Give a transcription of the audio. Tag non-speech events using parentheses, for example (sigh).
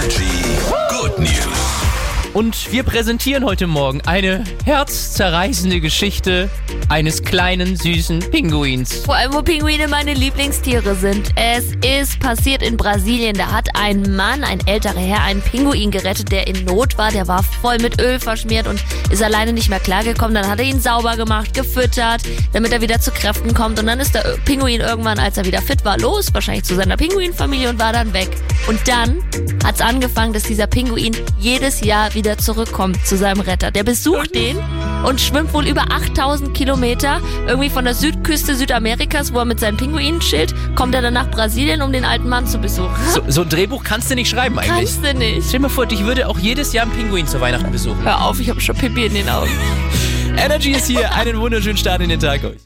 Energy Good News. Und wir präsentieren heute Morgen eine herzzerreißende Geschichte eines kleinen, süßen Pinguins. Vor allem, wo Pinguine meine Lieblingstiere sind. Es ist passiert in Brasilien. Da hat ein Mann, ein älterer Herr, einen Pinguin gerettet, der in Not war. Der war voll mit Öl verschmiert und ist alleine nicht mehr klargekommen. Dann hat er ihn sauber gemacht, gefüttert, damit er wieder zu Kräften kommt. Und dann ist der Pinguin irgendwann, als er wieder fit war, los, wahrscheinlich zu seiner Pinguinfamilie und war dann weg. Und dann hat es angefangen, dass dieser Pinguin jedes Jahr wieder zurückkommt zu seinem Retter. Der besucht den und schwimmt wohl über 8000 Kilometer irgendwie von der Südküste Südamerikas, wo er mit seinen Pinguinen chillt, kommt er dann nach Brasilien, um den alten Mann zu besuchen. So, so ein Drehbuch kannst du nicht schreiben eigentlich. Kannst du nicht. Stell dir mal vor, ich würde auch jedes Jahr einen Pinguin zu Weihnachten besuchen. Hör auf, ich habe schon Pipi in den Augen. (laughs) Energy ist hier. Einen wunderschönen Start in den Tag euch.